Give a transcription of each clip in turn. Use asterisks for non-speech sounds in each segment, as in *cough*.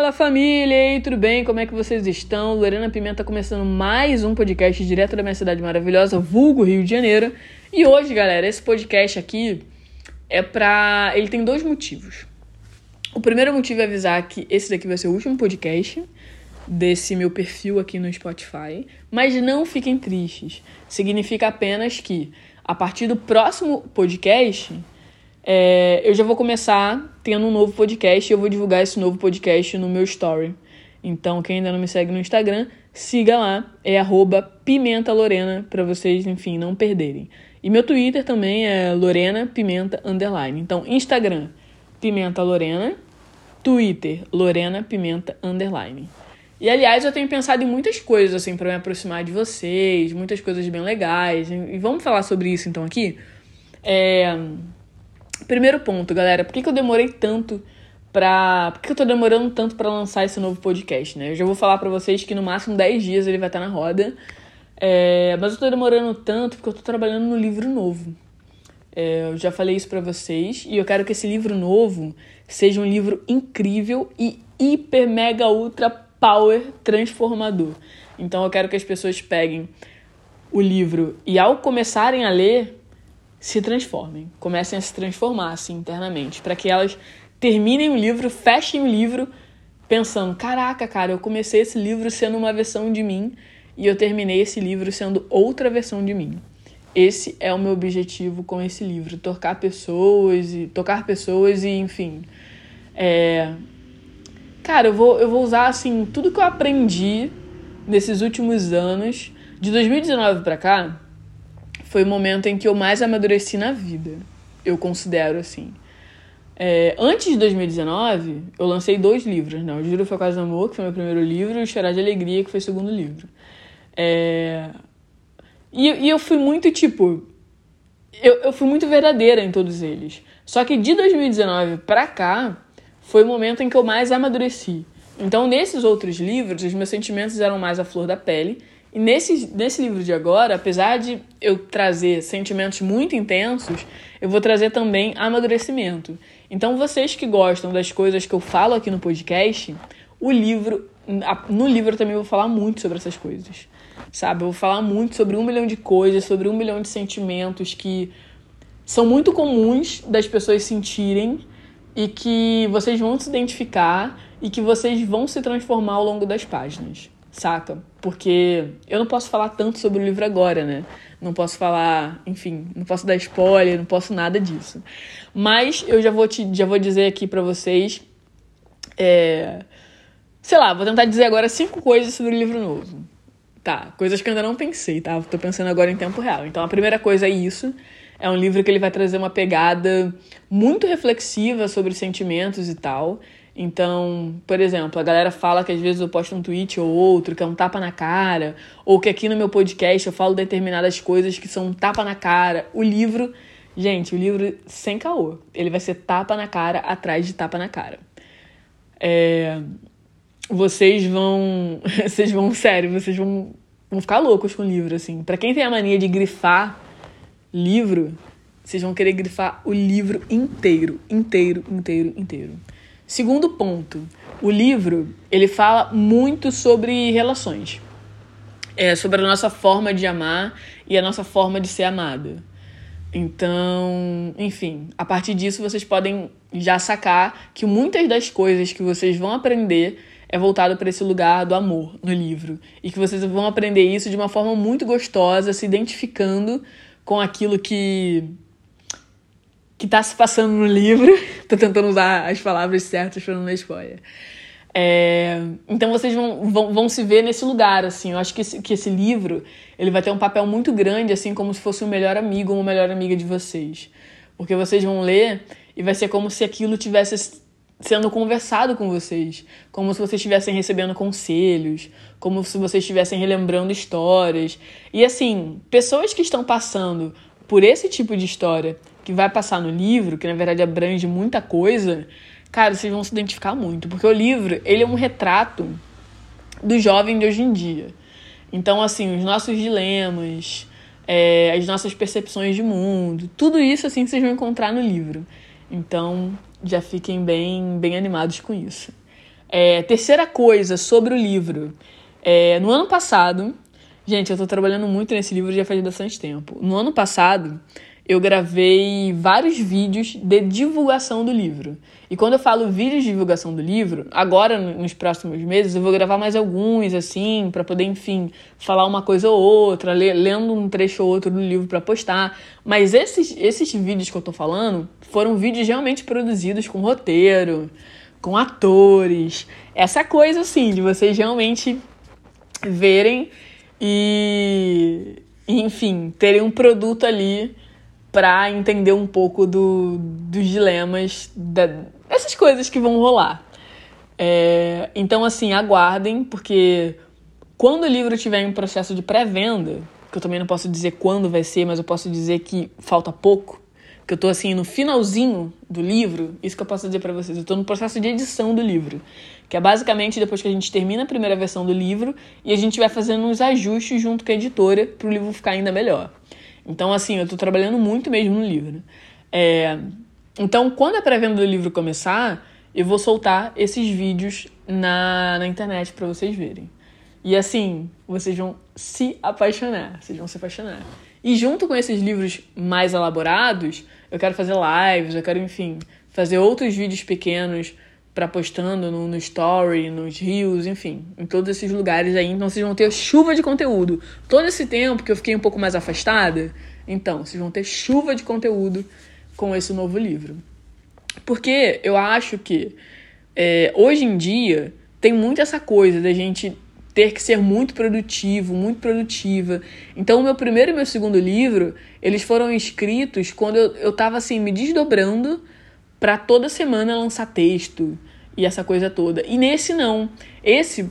Fala família, e aí, tudo bem? Como é que vocês estão? Lorena Pimenta começando mais um podcast direto da minha cidade maravilhosa, vulgo Rio de Janeiro. E hoje, galera, esse podcast aqui é pra. Ele tem dois motivos. O primeiro motivo é avisar que esse daqui vai ser o último podcast desse meu perfil aqui no Spotify. Mas não fiquem tristes. Significa apenas que a partir do próximo podcast é, eu já vou começar tendo um novo podcast e eu vou divulgar esse novo podcast no meu story. Então, quem ainda não me segue no Instagram, siga lá, é arroba Pimenta Lorena, pra vocês, enfim, não perderem. E meu Twitter também é Lorena Pimenta Underline. Então, Instagram, Pimenta Lorena, Twitter, Lorena Pimenta Underline. E aliás, eu tenho pensado em muitas coisas assim para me aproximar de vocês, muitas coisas bem legais. E vamos falar sobre isso então aqui. É... Primeiro ponto, galera, por que, que eu demorei tanto pra. Por que, que eu tô demorando tanto para lançar esse novo podcast, né? Eu já vou falar para vocês que no máximo 10 dias ele vai estar na roda. É... Mas eu tô demorando tanto porque eu tô trabalhando no livro novo. É... Eu já falei isso para vocês e eu quero que esse livro novo seja um livro incrível e hiper, mega, ultra power transformador. Então eu quero que as pessoas peguem o livro e ao começarem a ler se transformem, comecem a se transformar assim internamente, para que elas terminem o livro, fechem o livro pensando: caraca, cara, eu comecei esse livro sendo uma versão de mim e eu terminei esse livro sendo outra versão de mim. Esse é o meu objetivo com esse livro, tocar pessoas e tocar pessoas e enfim. É... Cara, eu vou, eu vou usar assim tudo que eu aprendi nesses últimos anos, de 2019 para cá, foi o momento em que eu mais amadureci na vida. Eu considero assim. É, antes de 2019, eu lancei dois livros, né? O Juro Foi Quase Amor, que foi meu primeiro livro, e o Chorar de Alegria, que foi o segundo livro. É... E, e eu fui muito, tipo... Eu, eu fui muito verdadeira em todos eles. Só que de 2019 pra cá, foi o momento em que eu mais amadureci. Então, nesses outros livros, os meus sentimentos eram mais à flor da pele, e nesse, nesse livro de agora, apesar de eu trazer sentimentos muito intensos, eu vou trazer também amadurecimento. Então, vocês que gostam das coisas que eu falo aqui no podcast, o livro, no livro eu também vou falar muito sobre essas coisas. Sabe? Eu vou falar muito sobre um milhão de coisas, sobre um milhão de sentimentos que são muito comuns das pessoas sentirem e que vocês vão se identificar e que vocês vão se transformar ao longo das páginas saca? Porque eu não posso falar tanto sobre o livro agora, né? Não posso falar, enfim, não posso dar spoiler, não posso nada disso. Mas eu já vou te, já vou dizer aqui para vocês, é, sei lá, vou tentar dizer agora cinco coisas sobre o livro novo. Tá, coisas que eu ainda não pensei, tá? Tô pensando agora em tempo real. Então a primeira coisa é isso. É um livro que ele vai trazer uma pegada muito reflexiva sobre sentimentos e tal. Então, por exemplo, a galera fala que às vezes eu posto um tweet ou outro que é um tapa na cara, ou que aqui no meu podcast eu falo determinadas coisas que são um tapa na cara. O livro, gente, o livro sem caô, ele vai ser tapa na cara atrás de tapa na cara. É, vocês vão, *laughs* vocês vão, sério, vocês vão, vão ficar loucos com o livro, assim. Para quem tem a mania de grifar livro, vocês vão querer grifar o livro inteiro, inteiro, inteiro, inteiro. Segundo ponto, o livro ele fala muito sobre relações, é, sobre a nossa forma de amar e a nossa forma de ser amada. Então, enfim, a partir disso vocês podem já sacar que muitas das coisas que vocês vão aprender é voltado para esse lugar do amor no livro e que vocês vão aprender isso de uma forma muito gostosa, se identificando com aquilo que que tá se passando no livro. *laughs* Tô tentando usar as palavras certas para não dar spoiler. É, então vocês vão, vão, vão se ver nesse lugar, assim. Eu acho que esse, que esse livro ele vai ter um papel muito grande, assim, como se fosse um melhor amigo ou uma melhor amiga de vocês. Porque vocês vão ler e vai ser como se aquilo tivesse sendo conversado com vocês, como se vocês estivessem recebendo conselhos, como se vocês estivessem relembrando histórias. E assim, pessoas que estão passando por esse tipo de história que vai passar no livro, que na verdade abrange muita coisa, cara, vocês vão se identificar muito, porque o livro, ele é um retrato do jovem de hoje em dia. Então, assim, os nossos dilemas, é, as nossas percepções de mundo, tudo isso, assim, vocês vão encontrar no livro. Então, já fiquem bem, bem animados com isso. É, terceira coisa sobre o livro. É, no ano passado, gente, eu tô trabalhando muito nesse livro já faz bastante tempo. No ano passado, eu gravei vários vídeos de divulgação do livro. E quando eu falo vídeos de divulgação do livro, agora nos próximos meses eu vou gravar mais alguns assim, para poder, enfim, falar uma coisa ou outra, lendo um trecho ou outro do livro para postar. Mas esses esses vídeos que eu tô falando foram vídeos realmente produzidos com roteiro, com atores, essa coisa assim de vocês realmente verem e enfim, terem um produto ali para entender um pouco do, dos dilemas, da, dessas coisas que vão rolar. É, então, assim, aguardem, porque quando o livro estiver em processo de pré-venda, que eu também não posso dizer quando vai ser, mas eu posso dizer que falta pouco, que eu tô assim no finalzinho do livro, isso que eu posso dizer para vocês, eu tô no processo de edição do livro, que é basicamente depois que a gente termina a primeira versão do livro e a gente vai fazendo uns ajustes junto com a editora para o livro ficar ainda melhor. Então, assim, eu tô trabalhando muito mesmo no livro. É... Então, quando a pré-venda do livro começar, eu vou soltar esses vídeos na, na internet para vocês verem. E assim, vocês vão se apaixonar. Vocês vão se apaixonar. E junto com esses livros mais elaborados, eu quero fazer lives, eu quero, enfim, fazer outros vídeos pequenos para postando no, no Story, nos Rios, enfim, em todos esses lugares aí. Então vocês vão ter chuva de conteúdo. Todo esse tempo que eu fiquei um pouco mais afastada, então vocês vão ter chuva de conteúdo com esse novo livro. Porque eu acho que é, hoje em dia tem muito essa coisa da gente ter que ser muito produtivo, muito produtiva. Então, o meu primeiro e meu segundo livro, eles foram escritos quando eu, eu tava assim, me desdobrando para toda semana lançar texto e essa coisa toda. E nesse não. Esse,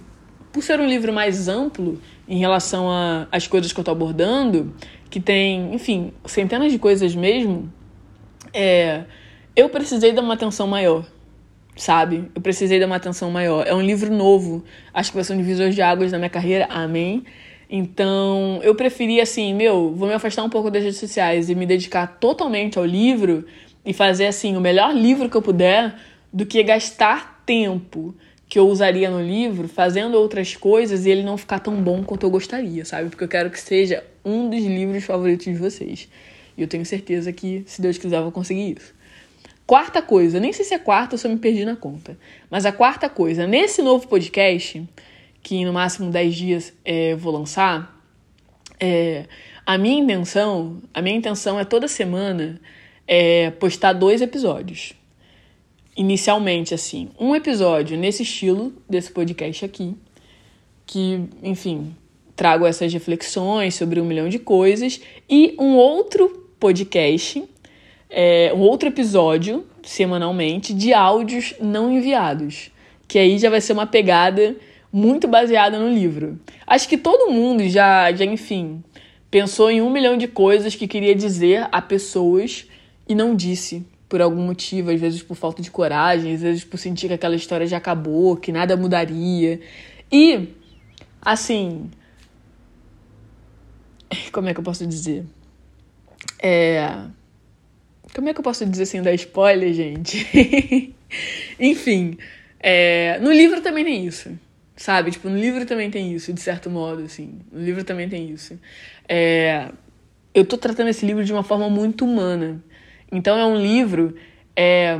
por ser um livro mais amplo em relação às coisas que eu tô abordando, que tem, enfim, centenas de coisas mesmo, é, eu precisei dar uma atenção maior, sabe? Eu precisei dar uma atenção maior. É um livro novo, acho que vai ser um divisor de águas na minha carreira, amém. Então, eu preferi assim, meu, vou me afastar um pouco das redes sociais e me dedicar totalmente ao livro e fazer assim o melhor livro que eu puder do que gastar tempo que eu usaria no livro fazendo outras coisas e ele não ficar tão bom quanto eu gostaria, sabe? Porque eu quero que seja um dos livros favoritos de vocês. E eu tenho certeza que, se Deus quiser, eu vou conseguir isso. Quarta coisa, nem sei se é quarta eu me perdi na conta. Mas a quarta coisa, nesse novo podcast, que no máximo 10 dias é, vou lançar, é, a minha intenção, a minha intenção é toda semana é, postar dois episódios. Inicialmente, assim, um episódio nesse estilo desse podcast aqui, que, enfim, trago essas reflexões sobre um milhão de coisas, e um outro podcast, é, um outro episódio semanalmente de áudios não enviados, que aí já vai ser uma pegada muito baseada no livro. Acho que todo mundo já, já enfim, pensou em um milhão de coisas que queria dizer a pessoas e não disse por algum motivo, às vezes por falta de coragem, às vezes por sentir que aquela história já acabou, que nada mudaria. E, assim. *laughs* Como é que eu posso dizer? É. Como é que eu posso dizer sem dar spoiler, gente? *laughs* Enfim, é... no livro também tem isso, sabe? Tipo, no livro também tem isso, de certo modo, assim. No livro também tem isso. É... Eu tô tratando esse livro de uma forma muito humana. Então é um livro é,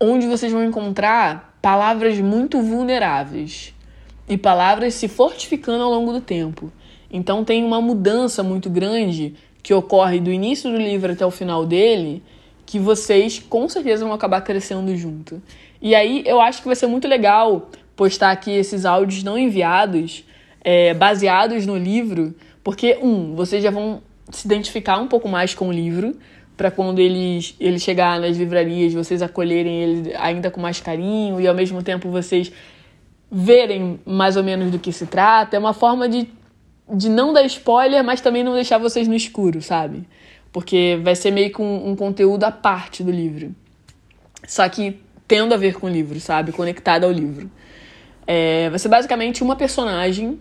onde vocês vão encontrar palavras muito vulneráveis e palavras se fortificando ao longo do tempo. Então tem uma mudança muito grande que ocorre do início do livro até o final dele, que vocês com certeza vão acabar crescendo junto. E aí eu acho que vai ser muito legal postar aqui esses áudios não enviados, é, baseados no livro, porque, um, vocês já vão se identificar um pouco mais com o livro, para quando ele, ele chegar nas livrarias, vocês acolherem ele ainda com mais carinho e ao mesmo tempo vocês verem mais ou menos do que se trata. É uma forma de, de não dar spoiler, mas também não deixar vocês no escuro, sabe? Porque vai ser meio que um, um conteúdo à parte do livro. Só que tendo a ver com o livro, sabe? Conectado ao livro. É, vai ser basicamente uma personagem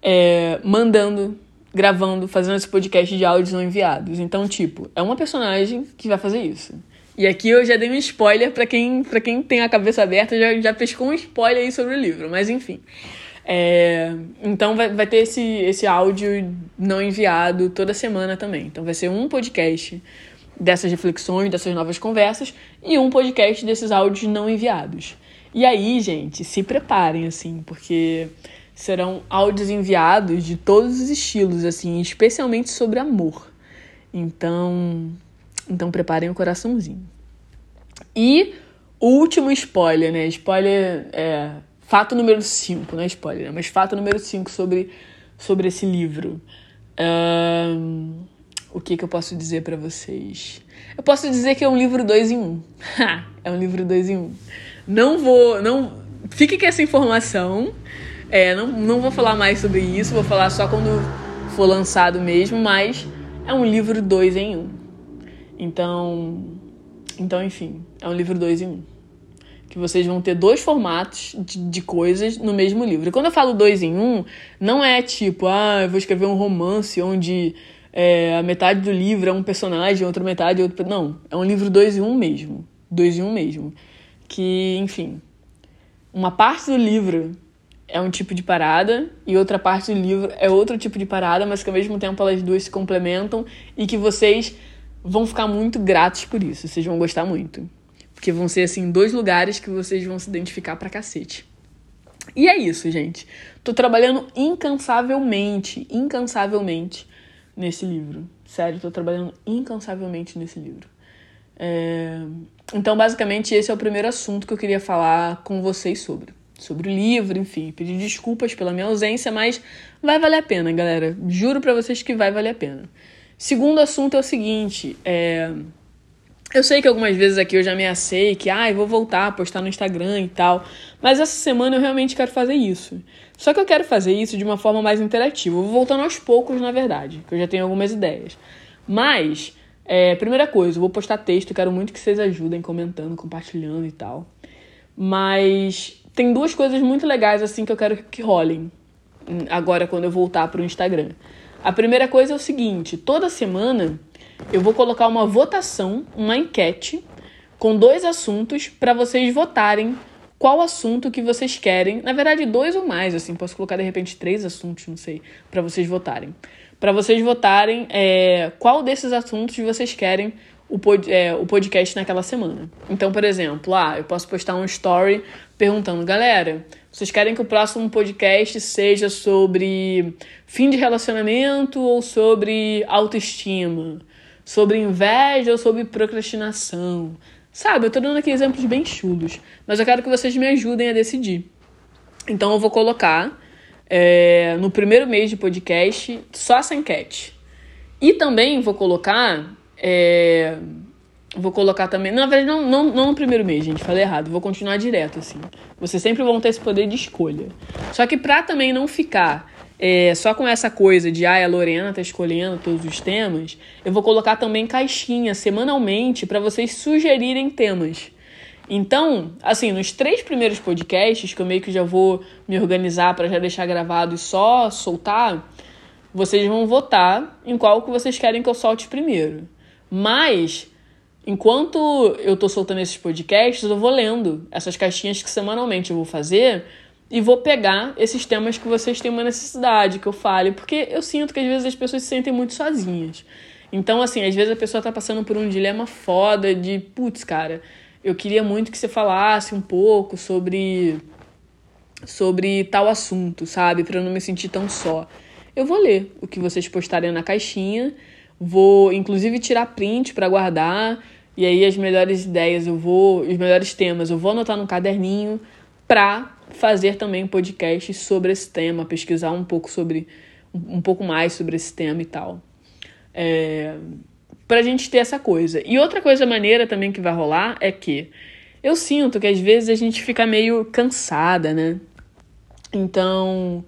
é, mandando gravando, fazendo esse podcast de áudios não enviados. Então, tipo, é uma personagem que vai fazer isso. E aqui eu já dei um spoiler para quem, pra quem tem a cabeça aberta, já, já pescou um spoiler aí sobre o livro, mas enfim. É, então vai, vai ter esse, esse áudio não enviado toda semana também. Então vai ser um podcast dessas reflexões, dessas novas conversas, e um podcast desses áudios não enviados. E aí, gente, se preparem, assim, porque serão áudios enviados de todos os estilos, assim, especialmente sobre amor. Então, então preparem o coraçãozinho. E último spoiler, né? Spoiler é fato número 5, não é spoiler, mas fato número 5 sobre, sobre esse livro. Um, o que, que eu posso dizer para vocês? Eu posso dizer que é um livro 2 em 1. Um. *laughs* é um livro 2 em 1. Um. Não vou. não Fique com essa informação. É, não, não vou falar mais sobre isso, vou falar só quando for lançado mesmo, mas é um livro 2 em 1. Um. Então. Então, enfim, é um livro 2 em 1. Um que vocês vão ter dois formatos de, de, coisas no mesmo livro. E quando eu falo dois em um, não é tipo, ah, eu vou escrever um romance onde é, a metade do livro é um personagem, a outra metade é outro. Não, é um livro dois em um mesmo. Dois em um mesmo. Que, enfim, uma parte do livro é um tipo de parada e outra parte do livro é outro tipo de parada, mas que ao mesmo tempo elas duas se complementam e que vocês vão ficar muito gratos por isso. Vocês vão gostar muito. Porque vão ser, assim, dois lugares que vocês vão se identificar pra cacete. E é isso, gente. Tô trabalhando incansavelmente, incansavelmente nesse livro. Sério, tô trabalhando incansavelmente nesse livro. É... Então, basicamente, esse é o primeiro assunto que eu queria falar com vocês sobre. Sobre o livro, enfim, pedir desculpas pela minha ausência, mas vai valer a pena, galera. Juro para vocês que vai valer a pena. Segundo assunto é o seguinte: é... Eu sei que algumas vezes aqui eu já ameacei que, ah, vou voltar a postar no Instagram e tal, mas essa semana eu realmente quero fazer isso. Só que eu quero fazer isso de uma forma mais interativa. Eu vou voltando aos poucos, na verdade, que eu já tenho algumas ideias. Mas, é, primeira coisa, eu vou postar texto, quero muito que vocês ajudem comentando, compartilhando e tal. Mas tem duas coisas muito legais assim que eu quero que rolem agora quando eu voltar para o Instagram. A primeira coisa é o seguinte: toda semana eu vou colocar uma votação, uma enquete com dois assuntos para vocês votarem qual assunto que vocês querem. Na verdade, dois ou mais, assim, posso colocar de repente três assuntos, não sei, para vocês votarem. Para vocês votarem é, qual desses assuntos vocês querem o, pod, é, o podcast naquela semana. Então, por exemplo, ah, eu posso postar um story perguntando, galera, vocês querem que o próximo podcast seja sobre fim de relacionamento ou sobre autoestima? sobre inveja ou sobre procrastinação. Sabe, eu tô dando aqui exemplos bem chulos, mas eu quero que vocês me ajudem a decidir. Então eu vou colocar é, no primeiro mês de podcast só essa enquete. E também vou colocar. É, vou colocar também. Na verdade, não, não, não no primeiro mês, gente. Falei errado. Vou continuar direto, assim. Vocês sempre vão ter esse poder de escolha. Só que pra também não ficar é, só com essa coisa de ah, a Lorena tá escolhendo todos os temas, eu vou colocar também caixinha semanalmente para vocês sugerirem temas. Então, assim, nos três primeiros podcasts, que eu meio que já vou me organizar para já deixar gravado e só soltar, vocês vão votar em qual que vocês querem que eu solte primeiro. Mas, enquanto eu tô soltando esses podcasts, eu vou lendo essas caixinhas que semanalmente eu vou fazer e vou pegar esses temas que vocês têm uma necessidade que eu fale, porque eu sinto que às vezes as pessoas se sentem muito sozinhas. Então, assim, às vezes a pessoa tá passando por um dilema foda de, putz, cara, eu queria muito que você falasse um pouco sobre sobre tal assunto, sabe, para eu não me sentir tão só. Eu vou ler o que vocês postarem na caixinha, vou inclusive tirar print para guardar, e aí as melhores ideias eu vou, os melhores temas eu vou anotar no caderninho para fazer também um podcast sobre esse tema, pesquisar um pouco sobre um pouco mais sobre esse tema e tal. É, pra gente ter essa coisa. E outra coisa maneira também que vai rolar é que eu sinto que às vezes a gente fica meio cansada, né? Então,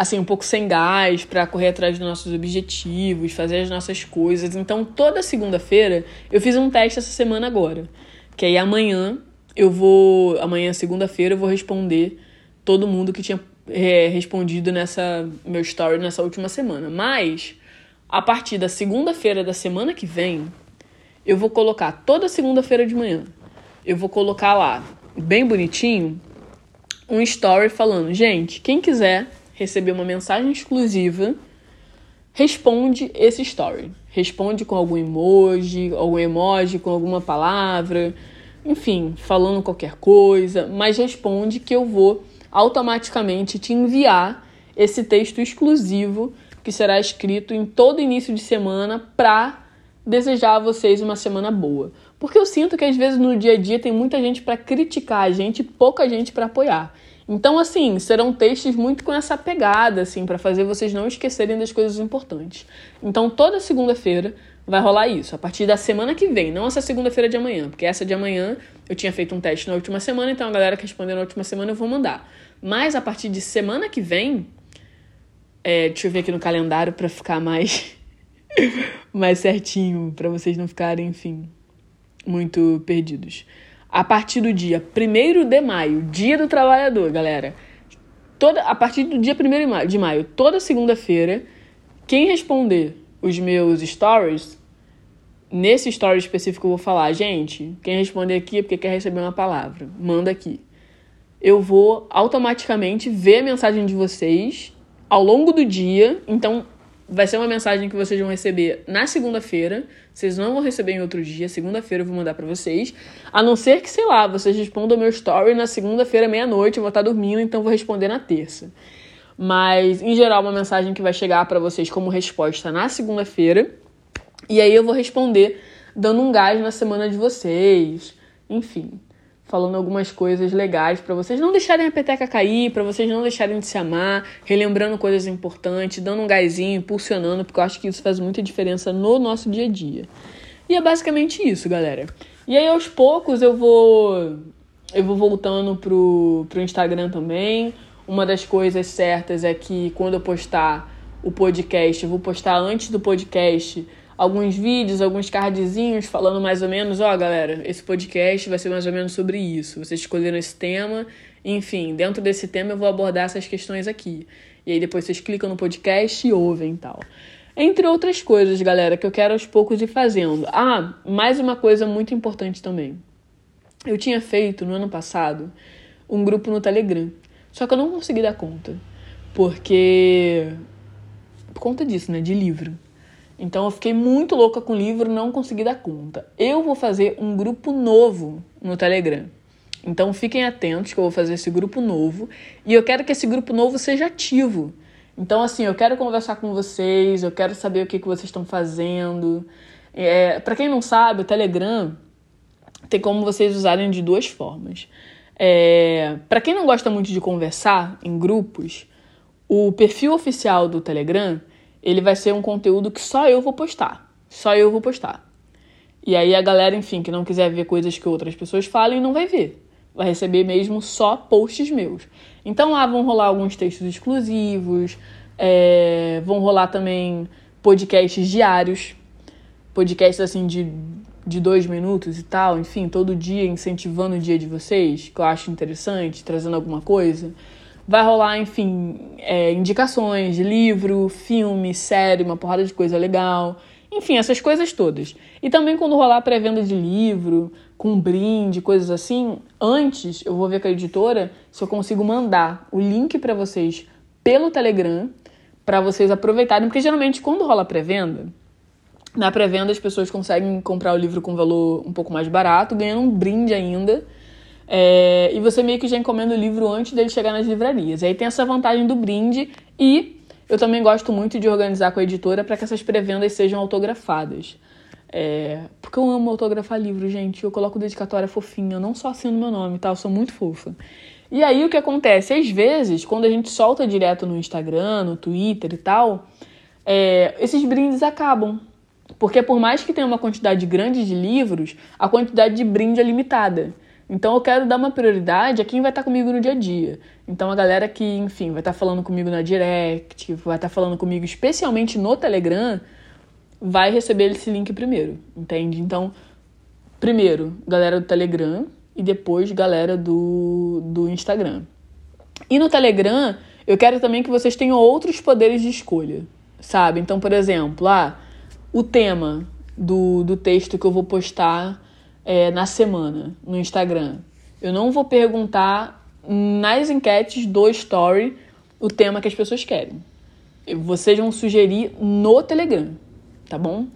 assim, um pouco sem gás para correr atrás dos nossos objetivos, fazer as nossas coisas. Então, toda segunda-feira, eu fiz um teste essa semana agora, que aí amanhã eu vou, amanhã segunda-feira eu vou responder todo mundo que tinha é, respondido nessa meu story nessa última semana. Mas a partir da segunda-feira da semana que vem, eu vou colocar toda segunda-feira de manhã. Eu vou colocar lá, bem bonitinho, um story falando: gente, quem quiser receber uma mensagem exclusiva, responde esse story. Responde com algum emoji, algum emoji, com alguma palavra, enfim, falando qualquer coisa, mas responde que eu vou automaticamente te enviar esse texto exclusivo que será escrito em todo início de semana para desejar a vocês uma semana boa. Porque eu sinto que às vezes no dia a dia tem muita gente para criticar a gente e pouca gente para apoiar. Então, assim, serão textos muito com essa pegada, assim, para fazer vocês não esquecerem das coisas importantes. Então, toda segunda-feira vai rolar isso, a partir da semana que vem, não essa segunda-feira de amanhã, porque essa de amanhã eu tinha feito um teste na última semana, então a galera que respondeu na última semana eu vou mandar. Mas a partir de semana que vem, é, deixa eu ver aqui no calendário para ficar mais *laughs* mais certinho, para vocês não ficarem, enfim, muito perdidos. A partir do dia 1 de maio, dia do trabalhador, galera. Toda, a partir do dia 1 de maio, toda segunda-feira, quem responder os meus stories, nesse story específico eu vou falar, gente, quem responder aqui é porque quer receber uma palavra, manda aqui. Eu vou automaticamente ver a mensagem de vocês ao longo do dia, então vai ser uma mensagem que vocês vão receber na segunda-feira. Vocês não vão receber em outro dia. Segunda-feira eu vou mandar para vocês. A não ser que, sei lá, vocês respondam meu story na segunda-feira, meia-noite. Eu vou estar dormindo, então vou responder na terça. Mas, em geral, uma mensagem que vai chegar para vocês como resposta na segunda-feira. E aí eu vou responder dando um gás na semana de vocês. Enfim falando algumas coisas legais para vocês não deixarem a peteca cair, para vocês não deixarem de se amar, relembrando coisas importantes, dando um gásinho, impulsionando, porque eu acho que isso faz muita diferença no nosso dia a dia. E é basicamente isso, galera. E aí aos poucos eu vou eu vou voltando pro, pro Instagram também. Uma das coisas certas é que quando eu postar o podcast, eu vou postar antes do podcast alguns vídeos, alguns cardzinhos falando mais ou menos, ó, oh, galera, esse podcast vai ser mais ou menos sobre isso. Vocês escolheram esse tema, enfim, dentro desse tema eu vou abordar essas questões aqui. E aí depois vocês clicam no podcast e ouvem tal. Entre outras coisas, galera, que eu quero aos poucos ir fazendo. Ah, mais uma coisa muito importante também. Eu tinha feito no ano passado um grupo no Telegram. Só que eu não consegui dar conta. Porque. Por conta disso, né? De livro. Então eu fiquei muito louca com o livro, não consegui dar conta. Eu vou fazer um grupo novo no Telegram. Então fiquem atentos que eu vou fazer esse grupo novo e eu quero que esse grupo novo seja ativo. Então, assim, eu quero conversar com vocês, eu quero saber o que, que vocês estão fazendo. É, para quem não sabe, o Telegram tem como vocês usarem de duas formas. É, para quem não gosta muito de conversar em grupos, o perfil oficial do Telegram ele vai ser um conteúdo que só eu vou postar. Só eu vou postar. E aí a galera, enfim, que não quiser ver coisas que outras pessoas falem, não vai ver. Vai receber mesmo só posts meus. Então lá vão rolar alguns textos exclusivos, é, vão rolar também podcasts diários, podcasts assim de, de dois minutos e tal, enfim, todo dia incentivando o dia de vocês, que eu acho interessante, trazendo alguma coisa. Vai rolar, enfim, é, indicações de livro, filme, série, uma porrada de coisa legal. Enfim, essas coisas todas. E também quando rolar pré-venda de livro, com brinde, coisas assim, antes eu vou ver com a editora se eu consigo mandar o link para vocês pelo Telegram, para vocês aproveitarem, porque geralmente quando rola pré-venda, na pré-venda as pessoas conseguem comprar o livro com valor um pouco mais barato, ganhando um brinde ainda é, e você meio que já encomenda o livro antes dele chegar nas livrarias. E aí tem essa vantagem do brinde e eu também gosto muito de organizar com a editora para que essas pré-vendas sejam autografadas. É, porque eu amo autografar livro, gente. Eu coloco dedicatória fofinha, não só assino meu nome, tá? Eu sou muito fofa. E aí o que acontece? Às vezes, quando a gente solta direto no Instagram, no Twitter e tal, é, esses brindes acabam. Porque por mais que tenha uma quantidade grande de livros, a quantidade de brinde é limitada. Então eu quero dar uma prioridade a quem vai estar comigo no dia a dia. Então a galera que, enfim, vai estar falando comigo na direct, vai estar falando comigo especialmente no Telegram, vai receber esse link primeiro, entende? Então, primeiro, galera do Telegram e depois galera do, do Instagram. E no Telegram, eu quero também que vocês tenham outros poderes de escolha, sabe? Então, por exemplo, ah, o tema do, do texto que eu vou postar é, na semana no Instagram. Eu não vou perguntar nas enquetes do Story o tema que as pessoas querem. Vocês vão sugerir no Telegram, tá bom?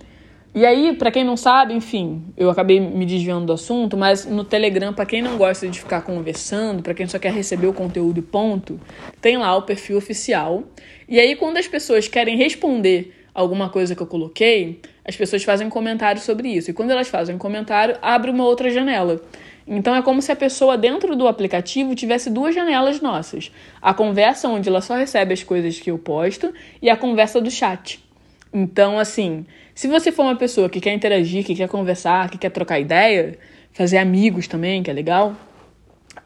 E aí, para quem não sabe, enfim, eu acabei me desviando do assunto, mas no Telegram, para quem não gosta de ficar conversando, para quem só quer receber o conteúdo e ponto, tem lá o perfil oficial. E aí, quando as pessoas querem responder alguma coisa que eu coloquei, as pessoas fazem comentário sobre isso. E quando elas fazem comentário, abre uma outra janela. Então é como se a pessoa dentro do aplicativo tivesse duas janelas nossas: a conversa onde ela só recebe as coisas que eu posto e a conversa do chat. Então, assim, se você for uma pessoa que quer interagir, que quer conversar, que quer trocar ideia, fazer amigos também, que é legal,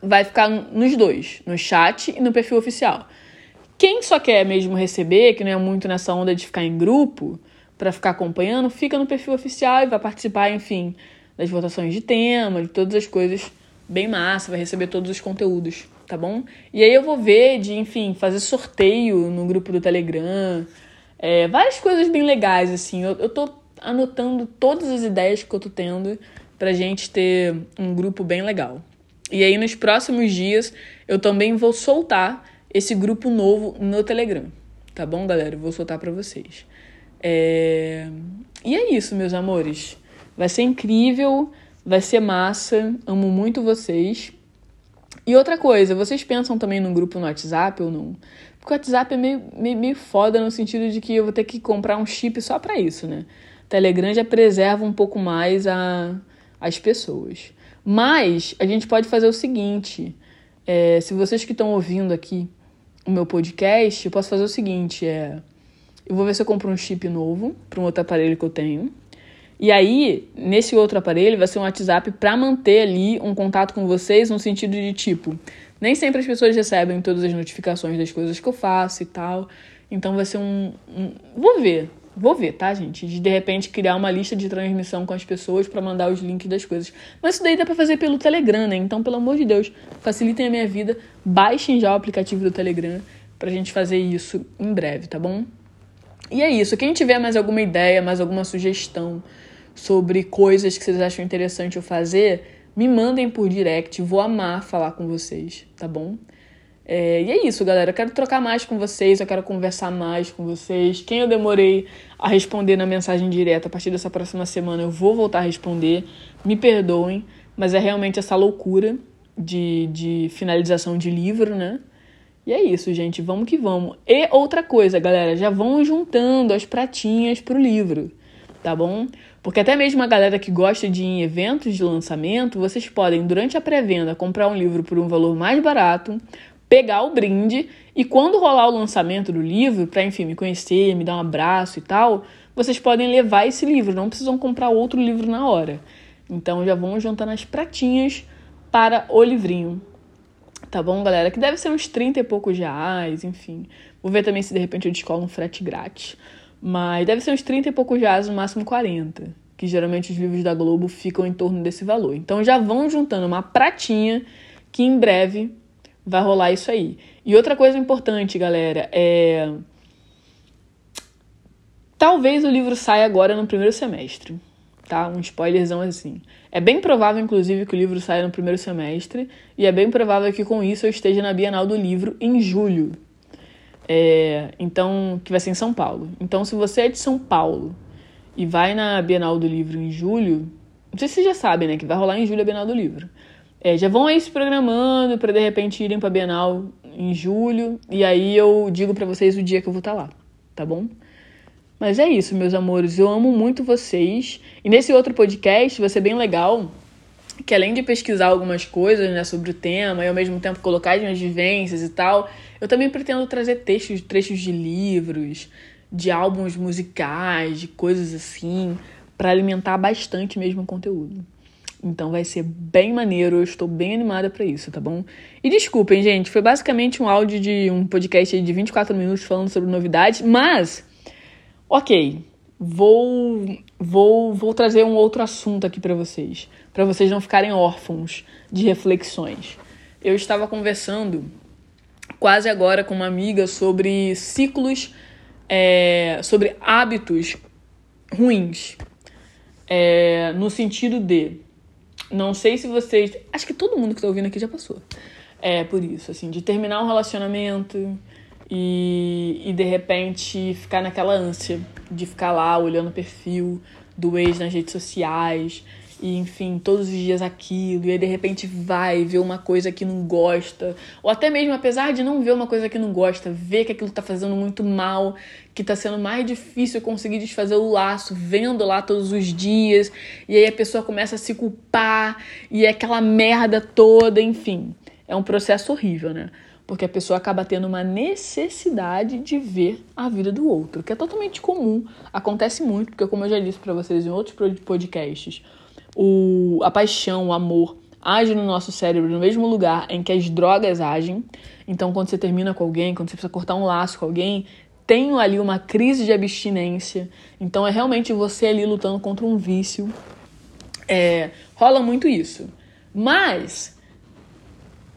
vai ficar nos dois, no chat e no perfil oficial. Quem só quer mesmo receber, que não é muito nessa onda de ficar em grupo, para ficar acompanhando, fica no perfil oficial e vai participar, enfim, das votações de tema, de todas as coisas bem massa, vai receber todos os conteúdos, tá bom? E aí eu vou ver de, enfim, fazer sorteio no grupo do Telegram, é, várias coisas bem legais, assim. Eu, eu tô anotando todas as ideias que eu tô tendo pra gente ter um grupo bem legal. E aí, nos próximos dias, eu também vou soltar esse grupo novo no Telegram. Tá bom, galera? Eu vou soltar pra vocês. É... E é isso, meus amores. Vai ser incrível, vai ser massa. Amo muito vocês. E outra coisa, vocês pensam também num grupo no WhatsApp ou não? Porque o WhatsApp é meio, meio, meio foda no sentido de que eu vou ter que comprar um chip só para isso, né? Telegram já preserva um pouco mais a, as pessoas. Mas a gente pode fazer o seguinte: é, se vocês que estão ouvindo aqui o meu podcast, eu posso fazer o seguinte: é, eu vou ver se eu compro um chip novo para um outro aparelho que eu tenho. E aí, nesse outro aparelho, vai ser um WhatsApp para manter ali um contato com vocês, no sentido de tipo, nem sempre as pessoas recebem todas as notificações das coisas que eu faço e tal. Então vai ser um. um... Vou ver. Vou ver, tá, gente? De de repente criar uma lista de transmissão com as pessoas para mandar os links das coisas. Mas isso daí dá pra fazer pelo Telegram, né? Então, pelo amor de Deus, facilitem a minha vida. Baixem já o aplicativo do Telegram pra gente fazer isso em breve, tá bom? E é isso. Quem tiver mais alguma ideia, mais alguma sugestão sobre coisas que vocês acham interessante eu fazer, me mandem por direct, vou amar falar com vocês, tá bom? É, e é isso, galera. Eu quero trocar mais com vocês, eu quero conversar mais com vocês. Quem eu demorei a responder na mensagem direta, a partir dessa próxima semana eu vou voltar a responder. Me perdoem, mas é realmente essa loucura de, de finalização de livro, né? E é isso, gente. Vamos que vamos. E outra coisa, galera, já vão juntando as pratinhas pro livro, tá bom? Porque até mesmo a galera que gosta de ir em eventos de lançamento, vocês podem, durante a pré-venda, comprar um livro por um valor mais barato, pegar o brinde e quando rolar o lançamento do livro, para enfim, me conhecer, me dar um abraço e tal, vocês podem levar esse livro, não precisam comprar outro livro na hora. Então já vão juntando as pratinhas para o livrinho. Tá bom, galera? Que deve ser uns 30 e poucos reais, enfim. Vou ver também se de repente eu descolo um frete grátis. Mas deve ser uns 30 e poucos reais, no máximo 40. Que geralmente os livros da Globo ficam em torno desse valor. Então já vão juntando uma pratinha que em breve vai rolar isso aí. E outra coisa importante, galera, é. Talvez o livro saia agora no primeiro semestre, tá? Um spoilerzão assim. É bem provável, inclusive, que o livro saia no primeiro semestre, e é bem provável que com isso eu esteja na Bienal do Livro em julho, é, então, que vai ser em São Paulo. Então, se você é de São Paulo e vai na Bienal do Livro em julho, não sei se vocês já sabem, né, que vai rolar em julho a Bienal do Livro. É, já vão aí se programando para de repente irem para Bienal em julho e aí eu digo para vocês o dia que eu vou estar tá lá, tá bom? Mas é isso, meus amores, eu amo muito vocês. E nesse outro podcast vai ser bem legal, que além de pesquisar algumas coisas, né, sobre o tema e ao mesmo tempo colocar as minhas vivências e tal, eu também pretendo trazer textos, trechos de livros, de álbuns musicais, de coisas assim, para alimentar bastante mesmo o conteúdo. Então vai ser bem maneiro, eu estou bem animada para isso, tá bom? E desculpem, gente, foi basicamente um áudio de um podcast de 24 minutos falando sobre novidades, mas OK, vou vou vou trazer um outro assunto aqui para vocês, para vocês não ficarem órfãos de reflexões. Eu estava conversando quase agora com uma amiga sobre ciclos, é, sobre hábitos ruins. É, no sentido de. Não sei se vocês. Acho que todo mundo que tá ouvindo aqui já passou. É por isso, assim, de terminar um relacionamento e, e de repente ficar naquela ânsia de ficar lá olhando o perfil do ex nas redes sociais e enfim, todos os dias aquilo, e aí de repente vai ver uma coisa que não gosta, ou até mesmo apesar de não ver uma coisa que não gosta, ver que aquilo tá fazendo muito mal, que tá sendo mais difícil conseguir desfazer o laço, vendo lá todos os dias, e aí a pessoa começa a se culpar, e é aquela merda toda, enfim. É um processo horrível, né? Porque a pessoa acaba tendo uma necessidade de ver a vida do outro, que é totalmente comum, acontece muito, porque como eu já disse para vocês em outros podcasts, o, a paixão, o amor age no nosso cérebro no mesmo lugar em que as drogas agem. Então, quando você termina com alguém, quando você precisa cortar um laço com alguém, tem ali uma crise de abstinência. Então, é realmente você ali lutando contra um vício. É, rola muito isso. Mas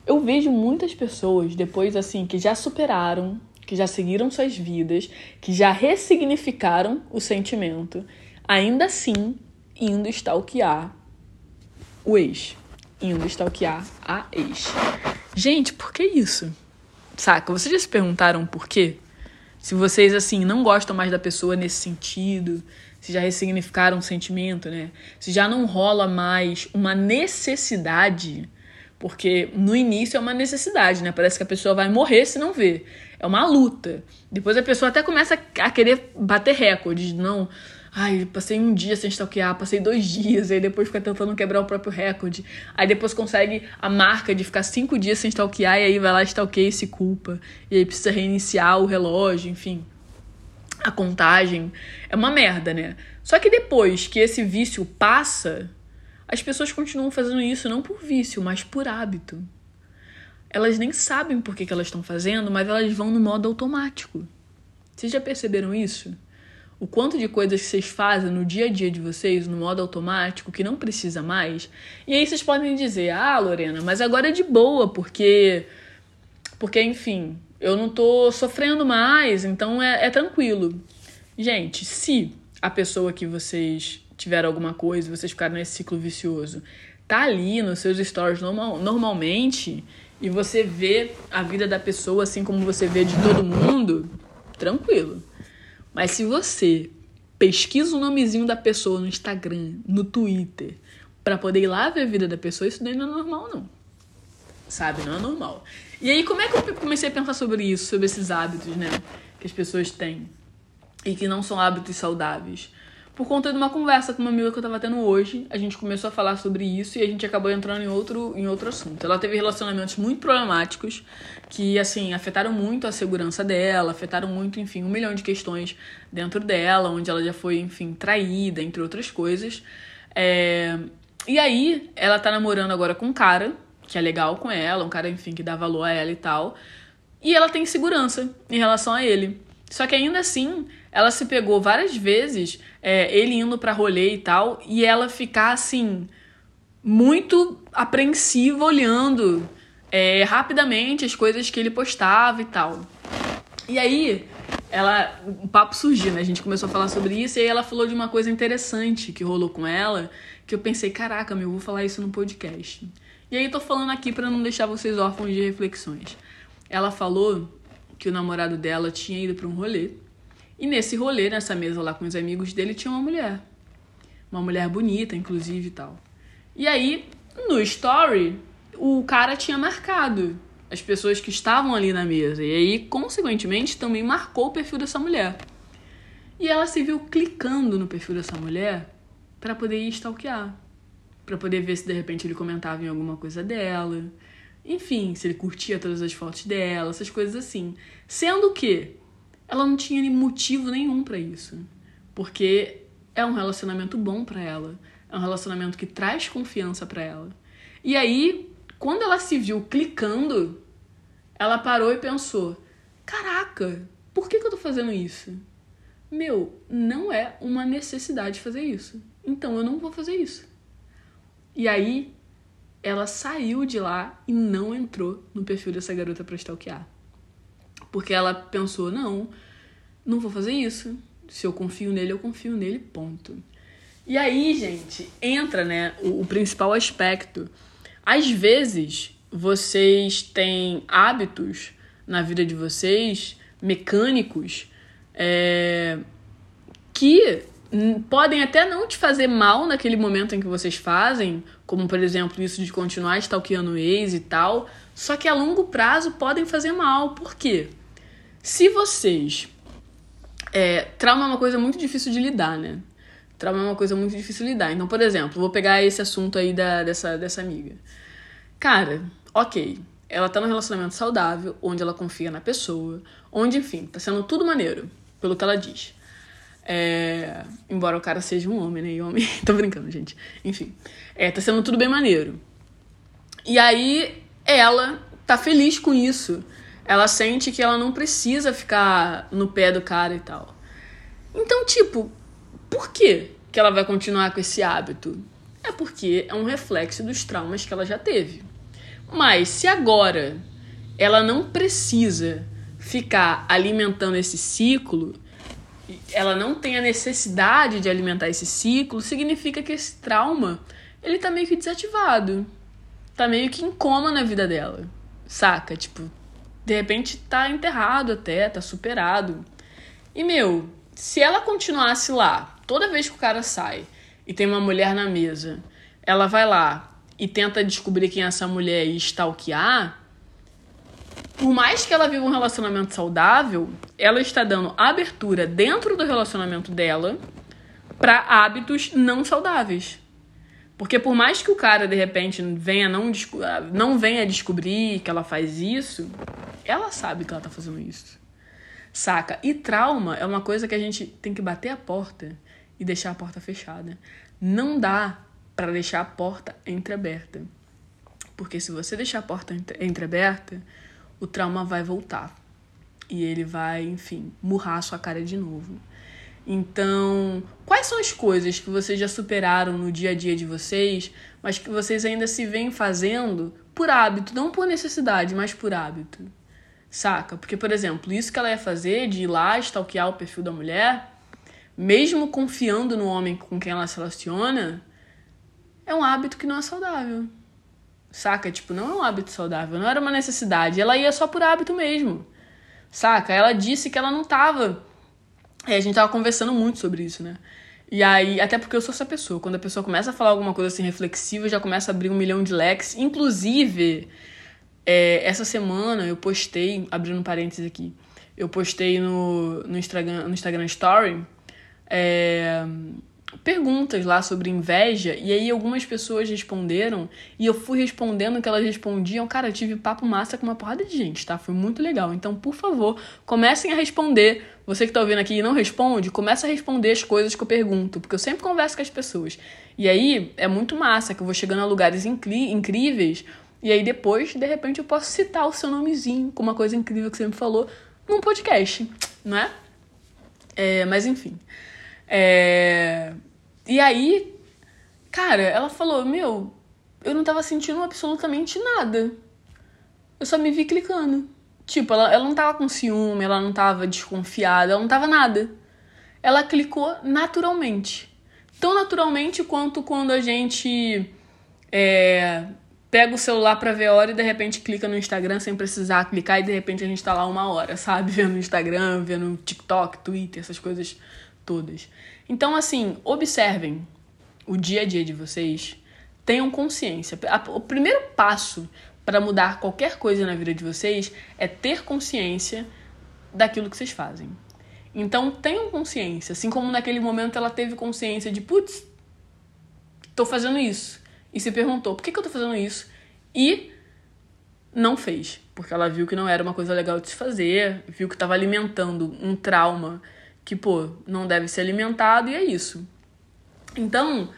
eu vejo muitas pessoas depois assim que já superaram, que já seguiram suas vidas, que já ressignificaram o sentimento, ainda assim indo stalkear o ex. Indo stalkear a ex. Gente, por que isso? Saca? Vocês já se perguntaram por quê? Se vocês, assim, não gostam mais da pessoa nesse sentido, se já ressignificaram o sentimento, né? Se já não rola mais uma necessidade, porque no início é uma necessidade, né? Parece que a pessoa vai morrer se não ver. É uma luta. Depois a pessoa até começa a querer bater recordes. Não, Ai, passei um dia sem stalkear, passei dois dias, aí depois fica tentando quebrar o próprio recorde. Aí depois consegue a marca de ficar cinco dias sem stalkear, e aí vai lá, stalkeia e se culpa. E aí precisa reiniciar o relógio, enfim. A contagem. É uma merda, né? Só que depois que esse vício passa, as pessoas continuam fazendo isso não por vício, mas por hábito. Elas nem sabem por que, que elas estão fazendo, mas elas vão no modo automático. Vocês já perceberam isso? o quanto de coisas que vocês fazem no dia a dia de vocês, no modo automático, que não precisa mais. E aí vocês podem dizer: "Ah, Lorena, mas agora é de boa, porque porque enfim, eu não tô sofrendo mais, então é, é tranquilo". Gente, se a pessoa que vocês tiveram alguma coisa, vocês ficaram nesse ciclo vicioso, tá ali nos seus stories normal, normalmente e você vê a vida da pessoa assim como você vê de todo mundo, tranquilo mas se você pesquisa o nomezinho da pessoa no Instagram, no Twitter, para poder ir lá ver a vida da pessoa, isso daí não é normal, não. Sabe? Não é normal. E aí, como é que eu comecei a pensar sobre isso, sobre esses hábitos, né? Que as pessoas têm e que não são hábitos saudáveis? Por conta de uma conversa com uma amiga que eu tava tendo hoje. A gente começou a falar sobre isso e a gente acabou entrando em outro, em outro assunto. Ela teve relacionamentos muito problemáticos que, assim, afetaram muito a segurança dela, afetaram muito, enfim, um milhão de questões dentro dela, onde ela já foi, enfim, traída, entre outras coisas. É... E aí, ela tá namorando agora com um cara, que é legal com ela, um cara, enfim, que dá valor a ela e tal. E ela tem segurança em relação a ele. Só que ainda assim, ela se pegou várias vezes, é, ele indo pra rolê e tal, e ela ficar assim, muito apreensiva olhando é, rapidamente as coisas que ele postava e tal. E aí, ela, o papo surgiu, né? A gente começou a falar sobre isso e aí ela falou de uma coisa interessante que rolou com ela, que eu pensei, caraca, meu, eu vou falar isso no podcast. E aí tô falando aqui para não deixar vocês órfãos de reflexões. Ela falou que o namorado dela tinha ido para um rolê e nesse rolê, nessa mesa lá com os amigos dele, tinha uma mulher. Uma mulher bonita, inclusive e tal. E aí, no story, o cara tinha marcado as pessoas que estavam ali na mesa. E aí, consequentemente, também marcou o perfil dessa mulher. E ela se viu clicando no perfil dessa mulher para poder ir stalkear. Pra poder ver se de repente ele comentava em alguma coisa dela. Enfim, se ele curtia todas as fotos dela, essas coisas assim. Sendo que ela não tinha motivo nenhum para isso. Porque é um relacionamento bom para ela, é um relacionamento que traz confiança para ela. E aí, quando ela se viu clicando, ela parou e pensou: "Caraca, por que, que eu tô fazendo isso? Meu, não é uma necessidade fazer isso. Então eu não vou fazer isso." E aí, ela saiu de lá e não entrou no perfil dessa garota pra stalkear. Porque ela pensou, não, não vou fazer isso. Se eu confio nele, eu confio nele, ponto. E aí, gente, entra, né, o, o principal aspecto. Às vezes, vocês têm hábitos na vida de vocês, mecânicos, é, que podem até não te fazer mal naquele momento em que vocês fazem, como por exemplo isso de continuar stalkeando ex e tal, só que a longo prazo podem fazer mal. Por quê? Se vocês. É, trauma é uma coisa muito difícil de lidar, né? Trauma é uma coisa muito difícil de lidar. Então, por exemplo, vou pegar esse assunto aí da, dessa, dessa amiga. Cara, ok. Ela tá num relacionamento saudável, onde ela confia na pessoa, onde, enfim, tá sendo tudo maneiro, pelo que ela diz. É, embora o cara seja um homem, né? E homem. *laughs* Tô brincando, gente. Enfim. É, tá sendo tudo bem maneiro. E aí ela tá feliz com isso. Ela sente que ela não precisa ficar no pé do cara e tal. Então, tipo, por que, que ela vai continuar com esse hábito? É porque é um reflexo dos traumas que ela já teve. Mas se agora ela não precisa ficar alimentando esse ciclo, ela não tem a necessidade de alimentar esse ciclo, significa que esse trauma ele tá meio que desativado. Tá meio que em coma na vida dela. Saca? Tipo, de repente tá enterrado até, tá superado. E meu, se ela continuasse lá, toda vez que o cara sai e tem uma mulher na mesa, ela vai lá e tenta descobrir quem é essa mulher e stalkear, por mais que ela viva um relacionamento saudável, ela está dando abertura dentro do relacionamento dela para hábitos não saudáveis. Porque por mais que o cara de repente venha não, não venha descobrir que ela faz isso, ela sabe que ela tá fazendo isso. Saca? E trauma é uma coisa que a gente tem que bater a porta e deixar a porta fechada. Não dá para deixar a porta entreaberta. Porque se você deixar a porta entreaberta, o trauma vai voltar. E ele vai, enfim, murrar a sua cara de novo. Então, quais são as coisas que vocês já superaram no dia a dia de vocês, mas que vocês ainda se veem fazendo por hábito, não por necessidade, mas por hábito? Saca? Porque, por exemplo, isso que ela ia fazer de ir lá stalkear o perfil da mulher, mesmo confiando no homem com quem ela se relaciona, é um hábito que não é saudável. Saca? Tipo, não é um hábito saudável, não era uma necessidade. Ela ia só por hábito mesmo. Saca? Ela disse que ela não tava. É, a gente tava conversando muito sobre isso, né? E aí, até porque eu sou essa pessoa. Quando a pessoa começa a falar alguma coisa assim reflexiva, já começa a abrir um milhão de leques. Inclusive, é, essa semana eu postei, abrindo parênteses aqui, eu postei no, no, Instagram, no Instagram Story. É, perguntas lá sobre inveja, e aí algumas pessoas responderam, e eu fui respondendo que elas respondiam. Cara, eu tive papo massa com uma porrada de gente, tá? Foi muito legal. Então, por favor, comecem a responder. Você que tá ouvindo aqui e não responde, começa a responder as coisas que eu pergunto, porque eu sempre converso com as pessoas. E aí é muito massa que eu vou chegando a lugares incríveis, e aí depois, de repente, eu posso citar o seu nomezinho com uma coisa incrível que você me falou num podcast, não é? é mas enfim. É... E aí, cara, ela falou: Meu, eu não tava sentindo absolutamente nada. Eu só me vi clicando. Tipo, ela, ela não tava com ciúme, ela não tava desconfiada, ela não tava nada. Ela clicou naturalmente. Tão naturalmente quanto quando a gente é, pega o celular pra ver a hora e de repente clica no Instagram sem precisar clicar e de repente a gente tá lá uma hora, sabe? *laughs* Vendo Instagram, vendo TikTok, Twitter, essas coisas todas. Então, assim, observem o dia a dia de vocês, tenham consciência. O primeiro passo para mudar qualquer coisa na vida de vocês é ter consciência daquilo que vocês fazem. Então, tenham consciência, assim como naquele momento ela teve consciência de, putz, tô fazendo isso. E se perguntou, por que, que eu tô fazendo isso? E não fez, porque ela viu que não era uma coisa legal de se fazer, viu que estava alimentando um trauma que, pô, não deve ser alimentado e é isso. Então,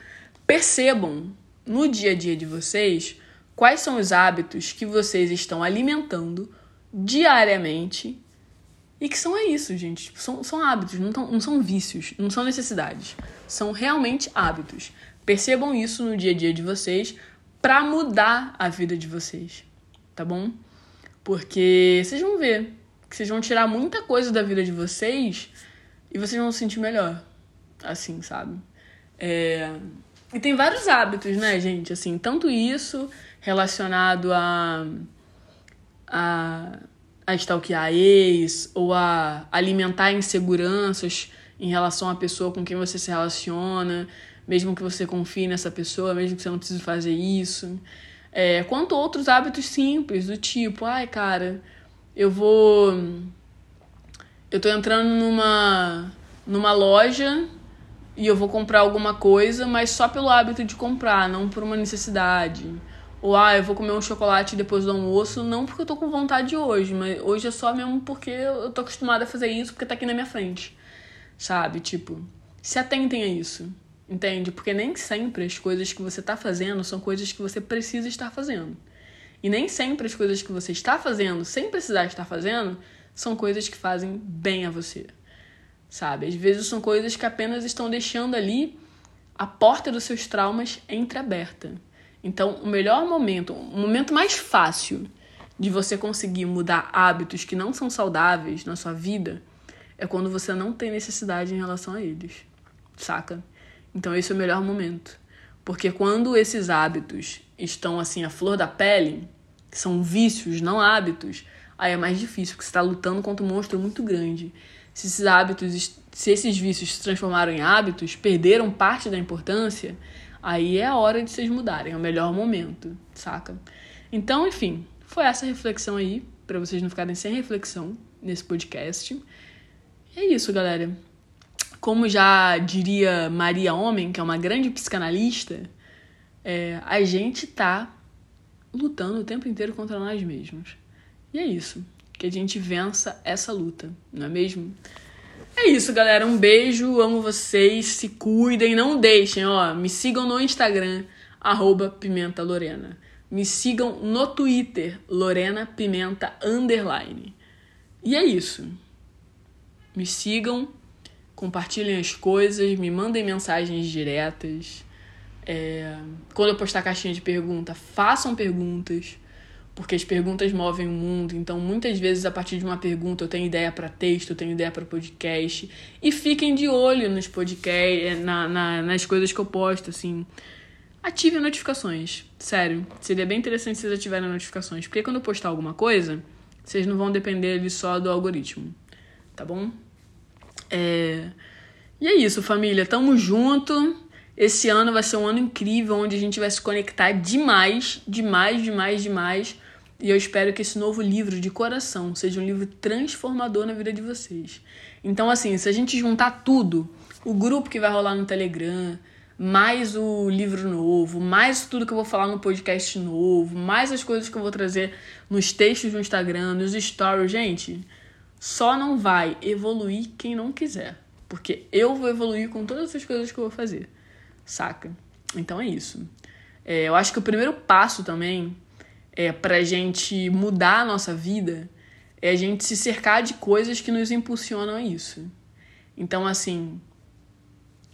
percebam no dia a dia de vocês quais são os hábitos que vocês estão alimentando diariamente e que são é isso, gente. Tipo, são, são hábitos, não, tão, não são vícios, não são necessidades. São realmente hábitos. Percebam isso no dia a dia de vocês para mudar a vida de vocês, tá bom? Porque vocês vão ver que vocês vão tirar muita coisa da vida de vocês e vocês vão se sentir melhor. Assim, sabe? É... E tem vários hábitos, né, gente? Assim, tanto isso relacionado a, a, a stalkear ex ou a alimentar inseguranças em relação à pessoa com quem você se relaciona, mesmo que você confie nessa pessoa, mesmo que você não precise fazer isso. É, quanto outros hábitos simples, do tipo, ai, cara, eu vou. Eu tô entrando numa, numa loja e eu vou comprar alguma coisa, mas só pelo hábito de comprar, não por uma necessidade. Ou, ah, eu vou comer um chocolate depois do almoço, não porque eu tô com vontade hoje, mas hoje é só mesmo porque eu tô acostumada a fazer isso porque tá aqui na minha frente. Sabe? Tipo, se atentem a isso. Entende? Porque nem sempre as coisas que você tá fazendo são coisas que você precisa estar fazendo. E nem sempre as coisas que você está fazendo, sem precisar estar fazendo, são coisas que fazem bem a você sabe? Às vezes são coisas que apenas estão deixando ali a porta dos seus traumas entreaberta. Então, o melhor momento, o momento mais fácil de você conseguir mudar hábitos que não são saudáveis na sua vida é quando você não tem necessidade em relação a eles, saca? Então, esse é o melhor momento. Porque quando esses hábitos estão assim à flor da pele, são vícios, não hábitos, aí é mais difícil, porque você está lutando contra um monstro muito grande se esses hábitos, se esses vícios se transformaram em hábitos, perderam parte da importância, aí é a hora de vocês mudarem, é o melhor momento, saca? Então, enfim, foi essa reflexão aí, para vocês não ficarem sem reflexão nesse podcast. E é isso, galera. Como já diria Maria Homem, que é uma grande psicanalista, é, a gente tá lutando o tempo inteiro contra nós mesmos. E é isso que a gente vença essa luta, não é mesmo? É isso, galera. Um beijo, amo vocês, se cuidem, não deixem, ó. Me sigam no Instagram, arroba Pimenta Lorena. Me sigam no Twitter, Lorena Pimenta Underline. E é isso. Me sigam, compartilhem as coisas, me mandem mensagens diretas. É... Quando eu postar caixinha de pergunta, façam perguntas porque as perguntas movem o mundo. Então, muitas vezes, a partir de uma pergunta, eu tenho ideia para texto, eu tenho ideia para podcast. E fiquem de olho nos podcasts, na, na, nas coisas que eu posto, assim. Ativem notificações. Sério, seria bem interessante vocês ativarem notificações. Porque quando eu postar alguma coisa, vocês não vão depender ali só do algoritmo. Tá bom? É... E é isso, família. Tamo junto. Esse ano vai ser um ano incrível, onde a gente vai se conectar demais, demais, demais, demais e eu espero que esse novo livro de coração seja um livro transformador na vida de vocês. Então, assim, se a gente juntar tudo, o grupo que vai rolar no Telegram, mais o livro novo, mais tudo que eu vou falar no podcast novo, mais as coisas que eu vou trazer nos textos do Instagram, nos stories, gente, só não vai evoluir quem não quiser. Porque eu vou evoluir com todas essas coisas que eu vou fazer, saca? Então é isso. É, eu acho que o primeiro passo também é, pra gente mudar a nossa vida é a gente se cercar de coisas que nos impulsionam a isso. Então, assim,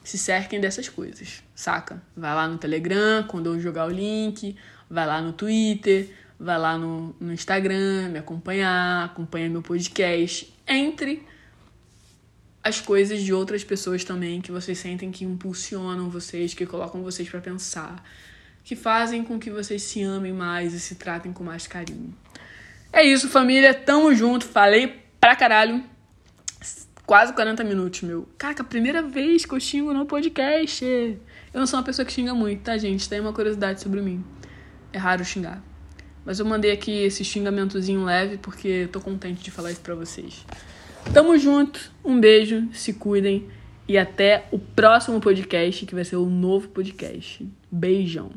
se cerquem dessas coisas, saca? Vai lá no Telegram, quando eu jogar o link, vai lá no Twitter, vai lá no, no Instagram, me acompanhar, acompanha meu podcast, entre as coisas de outras pessoas também que vocês sentem que impulsionam vocês, que colocam vocês para pensar, que fazem com que vocês se amem mais e se tratem com mais carinho. É isso, família. Tamo junto. Falei pra caralho. Quase 40 minutos, meu. Caraca, primeira vez que eu xingo no podcast. Eu não sou uma pessoa que xinga muito, tá, gente? Tem uma curiosidade sobre mim. É raro xingar. Mas eu mandei aqui esse xingamentozinho leve porque tô contente de falar isso pra vocês. Tamo junto. Um beijo. Se cuidem. E até o próximo podcast, que vai ser o novo podcast. Beijão.